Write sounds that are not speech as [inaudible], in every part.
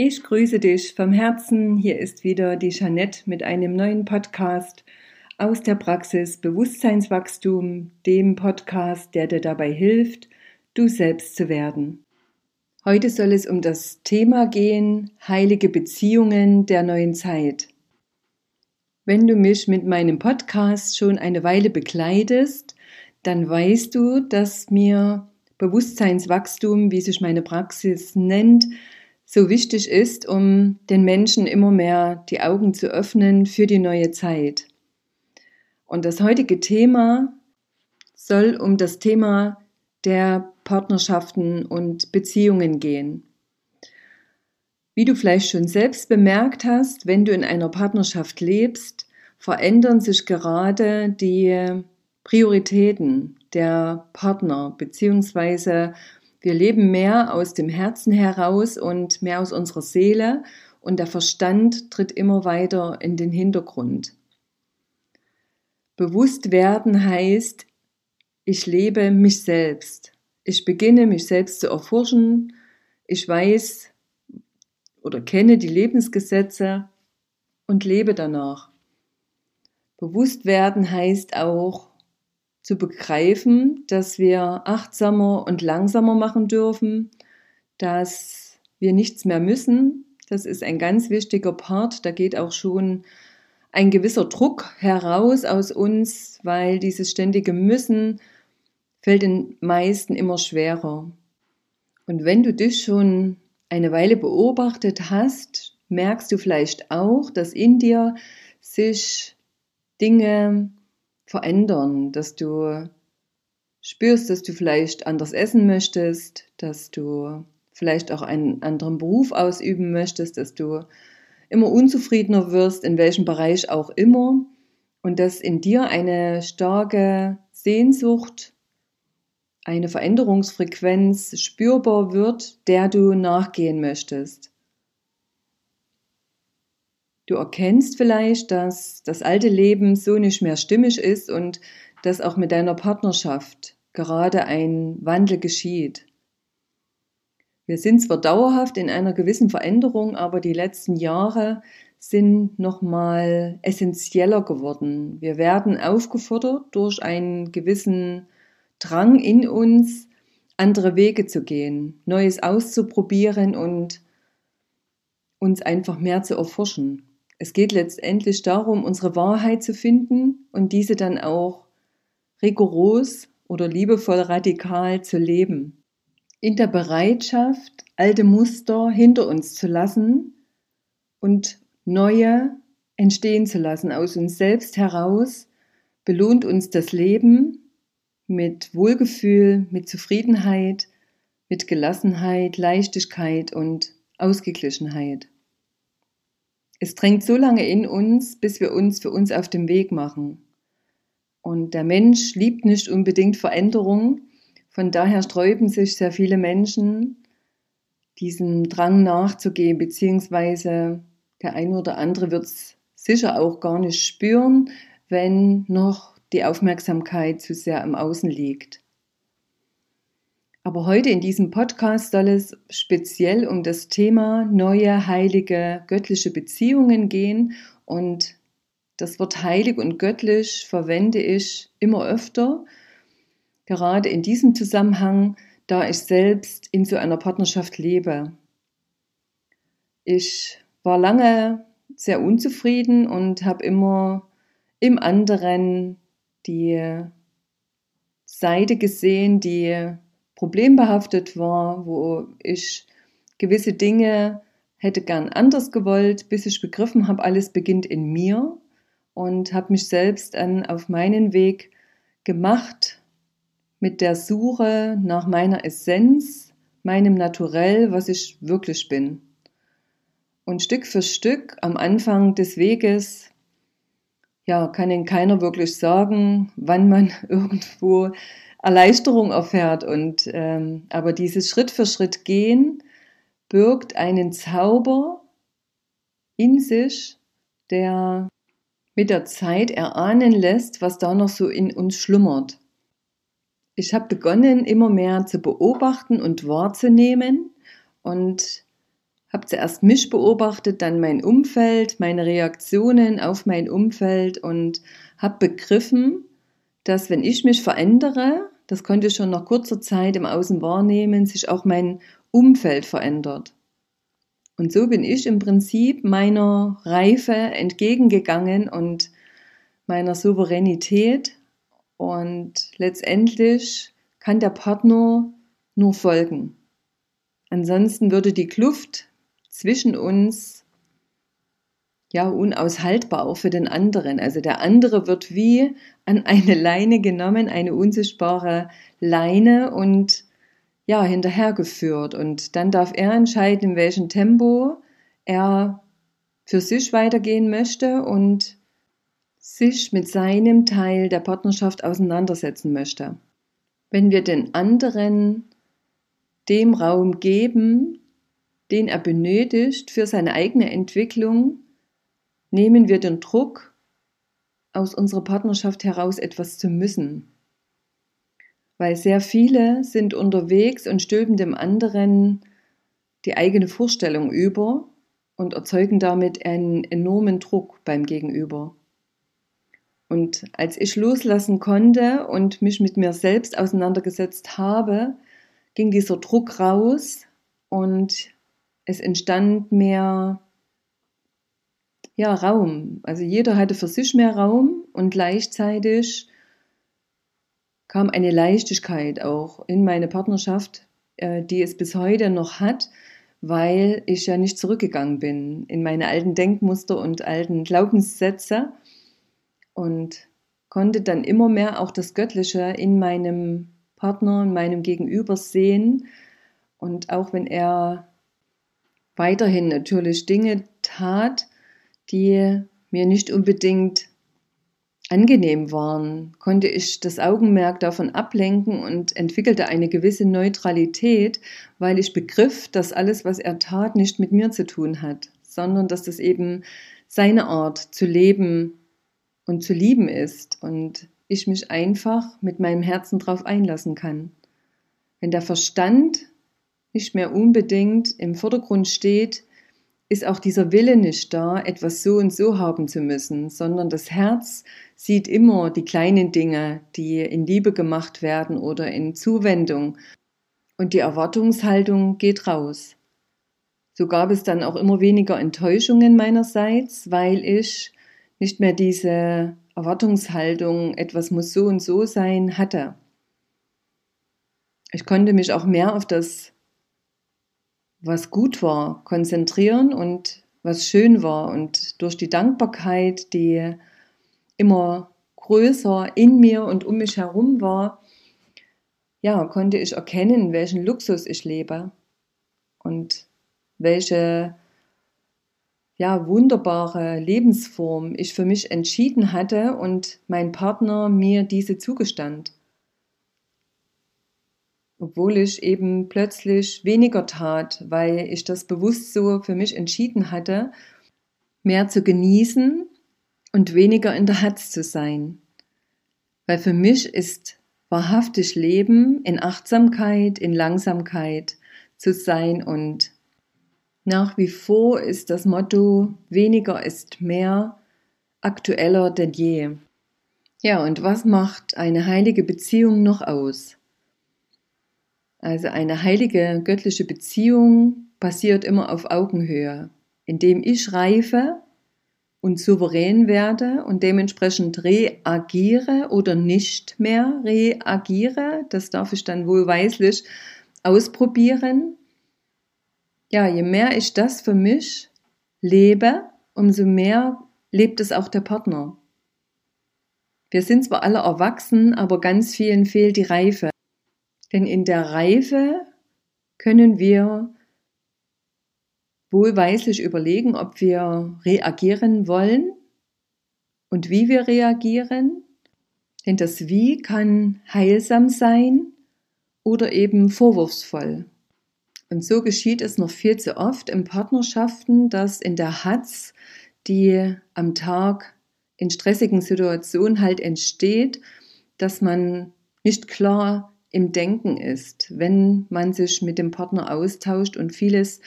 Ich grüße dich vom Herzen. Hier ist wieder die Jeanette mit einem neuen Podcast aus der Praxis Bewusstseinswachstum, dem Podcast, der dir dabei hilft, du selbst zu werden. Heute soll es um das Thema gehen, heilige Beziehungen der neuen Zeit. Wenn du mich mit meinem Podcast schon eine Weile begleitest, dann weißt du, dass mir Bewusstseinswachstum, wie sich meine Praxis nennt, so wichtig ist, um den Menschen immer mehr die Augen zu öffnen für die neue Zeit. Und das heutige Thema soll um das Thema der Partnerschaften und Beziehungen gehen. Wie du vielleicht schon selbst bemerkt hast, wenn du in einer Partnerschaft lebst, verändern sich gerade die Prioritäten der Partner beziehungsweise wir leben mehr aus dem Herzen heraus und mehr aus unserer Seele und der Verstand tritt immer weiter in den Hintergrund. Bewusst werden heißt, ich lebe mich selbst. Ich beginne mich selbst zu erforschen. Ich weiß oder kenne die Lebensgesetze und lebe danach. Bewusst werden heißt auch, zu begreifen, dass wir achtsamer und langsamer machen dürfen, dass wir nichts mehr müssen. Das ist ein ganz wichtiger Part. Da geht auch schon ein gewisser Druck heraus aus uns, weil dieses ständige Müssen fällt den meisten immer schwerer. Und wenn du dich schon eine Weile beobachtet hast, merkst du vielleicht auch, dass in dir sich Dinge verändern, dass du spürst, dass du vielleicht anders essen möchtest, dass du vielleicht auch einen anderen Beruf ausüben möchtest, dass du immer unzufriedener wirst, in welchem Bereich auch immer, und dass in dir eine starke Sehnsucht, eine Veränderungsfrequenz spürbar wird, der du nachgehen möchtest. Du erkennst vielleicht, dass das alte Leben so nicht mehr stimmig ist und dass auch mit deiner Partnerschaft gerade ein Wandel geschieht. Wir sind zwar dauerhaft in einer gewissen Veränderung, aber die letzten Jahre sind nochmal essentieller geworden. Wir werden aufgefordert durch einen gewissen Drang in uns, andere Wege zu gehen, Neues auszuprobieren und uns einfach mehr zu erforschen. Es geht letztendlich darum, unsere Wahrheit zu finden und diese dann auch rigoros oder liebevoll radikal zu leben. In der Bereitschaft, alte Muster hinter uns zu lassen und neue entstehen zu lassen aus uns selbst heraus, belohnt uns das Leben mit Wohlgefühl, mit Zufriedenheit, mit Gelassenheit, Leichtigkeit und Ausgeglichenheit. Es drängt so lange in uns, bis wir uns für uns auf den Weg machen. Und der Mensch liebt nicht unbedingt Veränderung. Von daher sträuben sich sehr viele Menschen, diesem Drang nachzugehen, beziehungsweise der eine oder andere wird es sicher auch gar nicht spüren, wenn noch die Aufmerksamkeit zu sehr im Außen liegt. Aber heute in diesem Podcast soll es speziell um das Thema neue, heilige, göttliche Beziehungen gehen. Und das Wort heilig und göttlich verwende ich immer öfter, gerade in diesem Zusammenhang, da ich selbst in so einer Partnerschaft lebe. Ich war lange sehr unzufrieden und habe immer im anderen die Seite gesehen, die problembehaftet war, wo ich gewisse Dinge hätte gern anders gewollt, bis ich begriffen habe, alles beginnt in mir und habe mich selbst dann auf meinen Weg gemacht mit der Suche nach meiner Essenz, meinem Naturell, was ich wirklich bin. Und Stück für Stück am Anfang des Weges, ja, kann Ihnen keiner wirklich sagen, wann man [laughs] irgendwo Erleichterung erfährt. Und ähm, aber dieses Schritt für Schritt gehen birgt einen Zauber in sich, der mit der Zeit erahnen lässt, was da noch so in uns schlummert. Ich habe begonnen, immer mehr zu beobachten und wahrzunehmen und habe zuerst mich beobachtet, dann mein Umfeld, meine Reaktionen auf mein Umfeld und habe begriffen, dass wenn ich mich verändere, das konnte ich schon nach kurzer Zeit im Außen wahrnehmen, sich auch mein Umfeld verändert. Und so bin ich im Prinzip meiner Reife entgegengegangen und meiner Souveränität. Und letztendlich kann der Partner nur folgen. Ansonsten würde die Kluft zwischen uns ja unaushaltbar auch für den anderen. Also der andere wird wie an eine Leine genommen, eine unsichtbare Leine und ja, hinterhergeführt. Und dann darf er entscheiden, in welchem Tempo er für sich weitergehen möchte und sich mit seinem Teil der Partnerschaft auseinandersetzen möchte. Wenn wir den anderen dem Raum geben, den er benötigt für seine eigene Entwicklung, nehmen wir den Druck, aus unserer Partnerschaft heraus etwas zu müssen weil sehr viele sind unterwegs und stülpen dem anderen die eigene Vorstellung über und erzeugen damit einen enormen Druck beim Gegenüber. Und als ich loslassen konnte und mich mit mir selbst auseinandergesetzt habe, ging dieser Druck raus und es entstand mehr ja, Raum. Also jeder hatte für sich mehr Raum und gleichzeitig kam eine Leichtigkeit auch in meine Partnerschaft, äh, die es bis heute noch hat, weil ich ja nicht zurückgegangen bin in meine alten Denkmuster und alten Glaubenssätze und konnte dann immer mehr auch das Göttliche in meinem Partner, in meinem Gegenüber sehen. Und auch wenn er weiterhin natürlich Dinge tat, die mir nicht unbedingt angenehm waren, konnte ich das Augenmerk davon ablenken und entwickelte eine gewisse Neutralität, weil ich begriff, dass alles, was er tat, nicht mit mir zu tun hat, sondern dass das eben seine Art zu leben und zu lieben ist und ich mich einfach mit meinem Herzen drauf einlassen kann. Wenn der Verstand nicht mehr unbedingt im Vordergrund steht, ist auch dieser Wille nicht da, etwas so und so haben zu müssen, sondern das Herz sieht immer die kleinen Dinge, die in Liebe gemacht werden oder in Zuwendung. Und die Erwartungshaltung geht raus. So gab es dann auch immer weniger Enttäuschungen meinerseits, weil ich nicht mehr diese Erwartungshaltung, etwas muss so und so sein, hatte. Ich konnte mich auch mehr auf das was gut war, konzentrieren und was schön war. Und durch die Dankbarkeit, die immer größer in mir und um mich herum war, ja, konnte ich erkennen, welchen Luxus ich lebe und welche ja, wunderbare Lebensform ich für mich entschieden hatte und mein Partner mir diese zugestand obwohl ich eben plötzlich weniger tat, weil ich das bewusst so für mich entschieden hatte, mehr zu genießen und weniger in der Hatz zu sein. Weil für mich ist wahrhaftig Leben in Achtsamkeit, in Langsamkeit zu sein und nach wie vor ist das Motto weniger ist mehr aktueller denn je. Ja, und was macht eine heilige Beziehung noch aus? Also eine heilige göttliche Beziehung basiert immer auf Augenhöhe, indem ich reife und souverän werde und dementsprechend reagiere oder nicht mehr reagiere. Das darf ich dann wohlweislich ausprobieren. Ja, je mehr ich das für mich lebe, umso mehr lebt es auch der Partner. Wir sind zwar alle erwachsen, aber ganz vielen fehlt die Reife. Denn in der Reife können wir wohlweislich überlegen, ob wir reagieren wollen und wie wir reagieren. Denn das Wie kann heilsam sein oder eben vorwurfsvoll. Und so geschieht es noch viel zu oft in Partnerschaften, dass in der Hatz, die am Tag in stressigen Situationen halt entsteht, dass man nicht klar im Denken ist, wenn man sich mit dem Partner austauscht und vieles,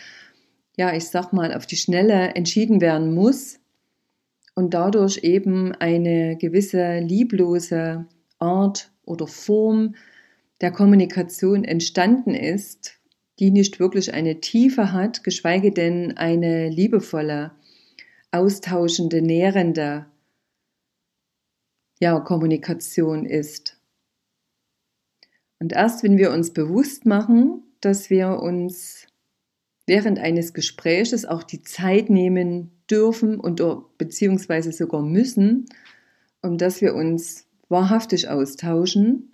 ja, ich sag mal, auf die Schnelle entschieden werden muss und dadurch eben eine gewisse lieblose Art oder Form der Kommunikation entstanden ist, die nicht wirklich eine Tiefe hat, geschweige denn eine liebevolle, austauschende, nährende ja, Kommunikation ist. Und erst wenn wir uns bewusst machen, dass wir uns während eines Gespräches auch die Zeit nehmen dürfen und beziehungsweise sogar müssen, um dass wir uns wahrhaftig austauschen,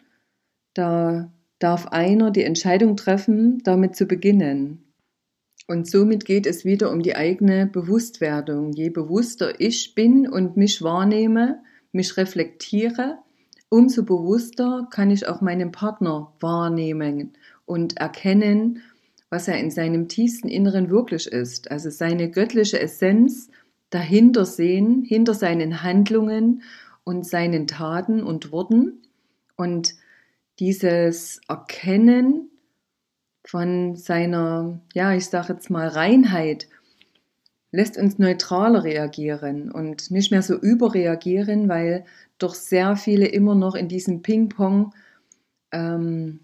da darf einer die Entscheidung treffen, damit zu beginnen. Und somit geht es wieder um die eigene Bewusstwerdung. Je bewusster ich bin und mich wahrnehme, mich reflektiere, umso bewusster kann ich auch meinen Partner wahrnehmen und erkennen, was er in seinem tiefsten Inneren wirklich ist, also seine göttliche Essenz dahinter sehen, hinter seinen Handlungen und seinen Taten und Worten. Und dieses Erkennen von seiner, ja, ich sage jetzt mal Reinheit lässt uns neutraler reagieren und nicht mehr so überreagieren, weil doch sehr viele immer noch in diesem Ping-Pong, ähm,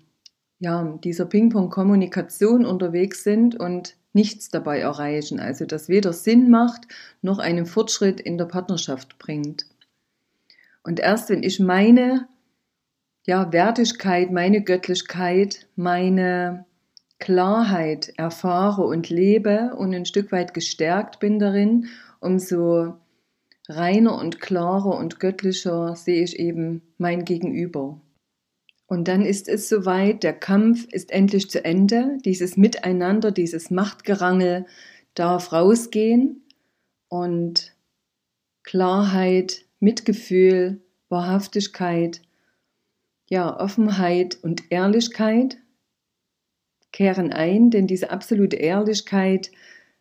ja, dieser Ping-Pong-Kommunikation unterwegs sind und nichts dabei erreichen. Also, dass weder Sinn macht, noch einen Fortschritt in der Partnerschaft bringt. Und erst wenn ich meine, ja, Wertigkeit, meine Göttlichkeit, meine Klarheit erfahre und lebe und ein Stück weit gestärkt bin darin, umso reiner und klarer und göttlicher sehe ich eben mein Gegenüber. Und dann ist es soweit, der Kampf ist endlich zu Ende, dieses Miteinander, dieses Machtgerangel darf rausgehen und Klarheit, Mitgefühl, Wahrhaftigkeit, ja, Offenheit und Ehrlichkeit kehren ein, denn diese absolute Ehrlichkeit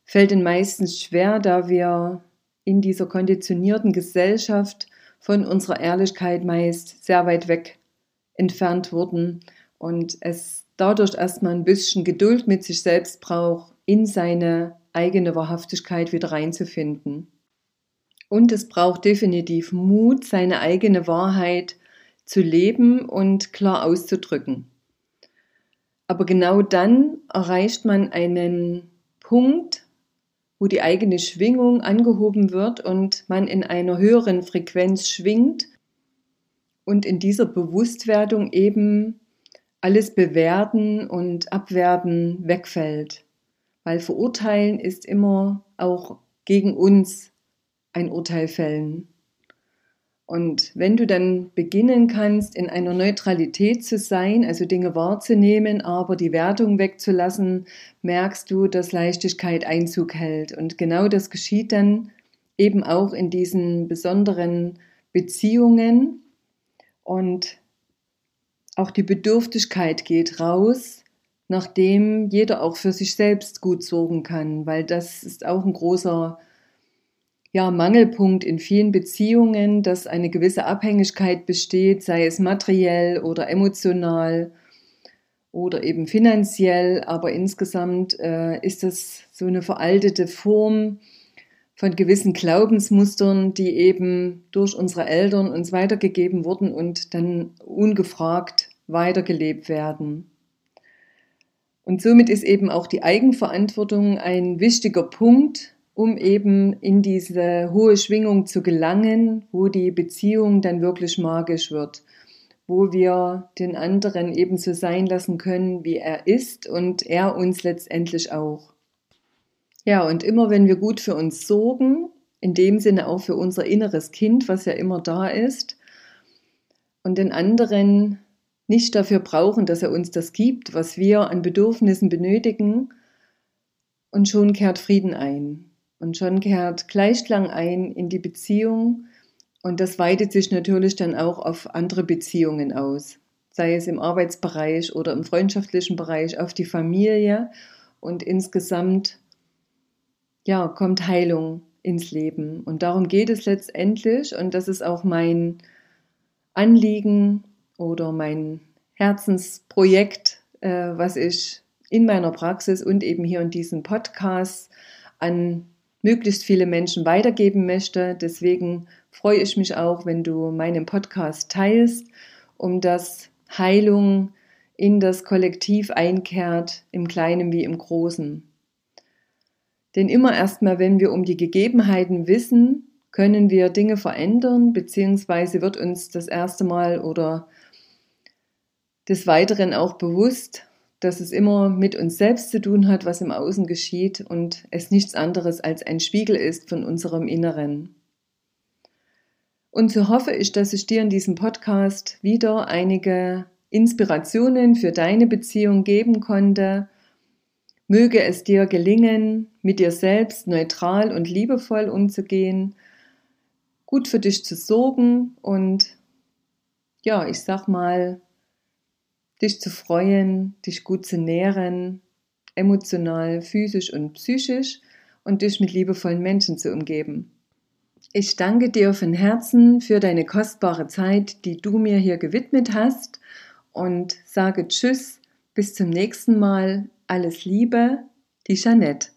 fällt den meistens schwer, da wir in dieser konditionierten Gesellschaft von unserer Ehrlichkeit meist sehr weit weg entfernt wurden und es dadurch erstmal ein bisschen Geduld mit sich selbst braucht, in seine eigene Wahrhaftigkeit wieder reinzufinden. Und es braucht definitiv Mut, seine eigene Wahrheit zu leben und klar auszudrücken. Aber genau dann erreicht man einen Punkt, wo die eigene Schwingung angehoben wird und man in einer höheren Frequenz schwingt und in dieser Bewusstwerdung eben alles Bewerten und Abwerten wegfällt. Weil Verurteilen ist immer auch gegen uns ein Urteil fällen. Und wenn du dann beginnen kannst, in einer Neutralität zu sein, also Dinge wahrzunehmen, aber die Wertung wegzulassen, merkst du, dass Leichtigkeit Einzug hält. Und genau das geschieht dann eben auch in diesen besonderen Beziehungen. Und auch die Bedürftigkeit geht raus, nachdem jeder auch für sich selbst gut sorgen kann, weil das ist auch ein großer ja, Mangelpunkt in vielen Beziehungen, dass eine gewisse Abhängigkeit besteht, sei es materiell oder emotional oder eben finanziell, aber insgesamt äh, ist das so eine veraltete Form von gewissen Glaubensmustern, die eben durch unsere Eltern uns weitergegeben wurden und dann ungefragt weitergelebt werden. Und somit ist eben auch die Eigenverantwortung ein wichtiger Punkt, um eben in diese hohe Schwingung zu gelangen, wo die Beziehung dann wirklich magisch wird, wo wir den anderen ebenso sein lassen können, wie er ist und er uns letztendlich auch. Ja, und immer wenn wir gut für uns sorgen, in dem Sinne auch für unser inneres Kind, was ja immer da ist, und den anderen nicht dafür brauchen, dass er uns das gibt, was wir an Bedürfnissen benötigen, Und schon kehrt Frieden ein. Und schon kehrt Gleichklang ein in die Beziehung. Und das weitet sich natürlich dann auch auf andere Beziehungen aus. Sei es im Arbeitsbereich oder im freundschaftlichen Bereich, auf die Familie. Und insgesamt, ja, kommt Heilung ins Leben. Und darum geht es letztendlich. Und das ist auch mein Anliegen oder mein Herzensprojekt, äh, was ich in meiner Praxis und eben hier in diesem Podcast an möglichst viele Menschen weitergeben möchte. Deswegen freue ich mich auch, wenn du meinen Podcast teilst, um dass Heilung in das Kollektiv einkehrt, im Kleinen wie im Großen. Denn immer erstmal, wenn wir um die Gegebenheiten wissen, können wir Dinge verändern, beziehungsweise wird uns das erste Mal oder des Weiteren auch bewusst, dass es immer mit uns selbst zu tun hat, was im Außen geschieht und es nichts anderes als ein Spiegel ist von unserem Inneren. Und so hoffe ich, dass ich dir in diesem Podcast wieder einige Inspirationen für deine Beziehung geben konnte. Möge es dir gelingen, mit dir selbst neutral und liebevoll umzugehen, gut für dich zu sorgen und ja, ich sag mal, dich zu freuen, dich gut zu nähren, emotional, physisch und psychisch und dich mit liebevollen Menschen zu umgeben. Ich danke dir von Herzen für deine kostbare Zeit, die du mir hier gewidmet hast und sage Tschüss, bis zum nächsten Mal. Alles Liebe, die Jeanette.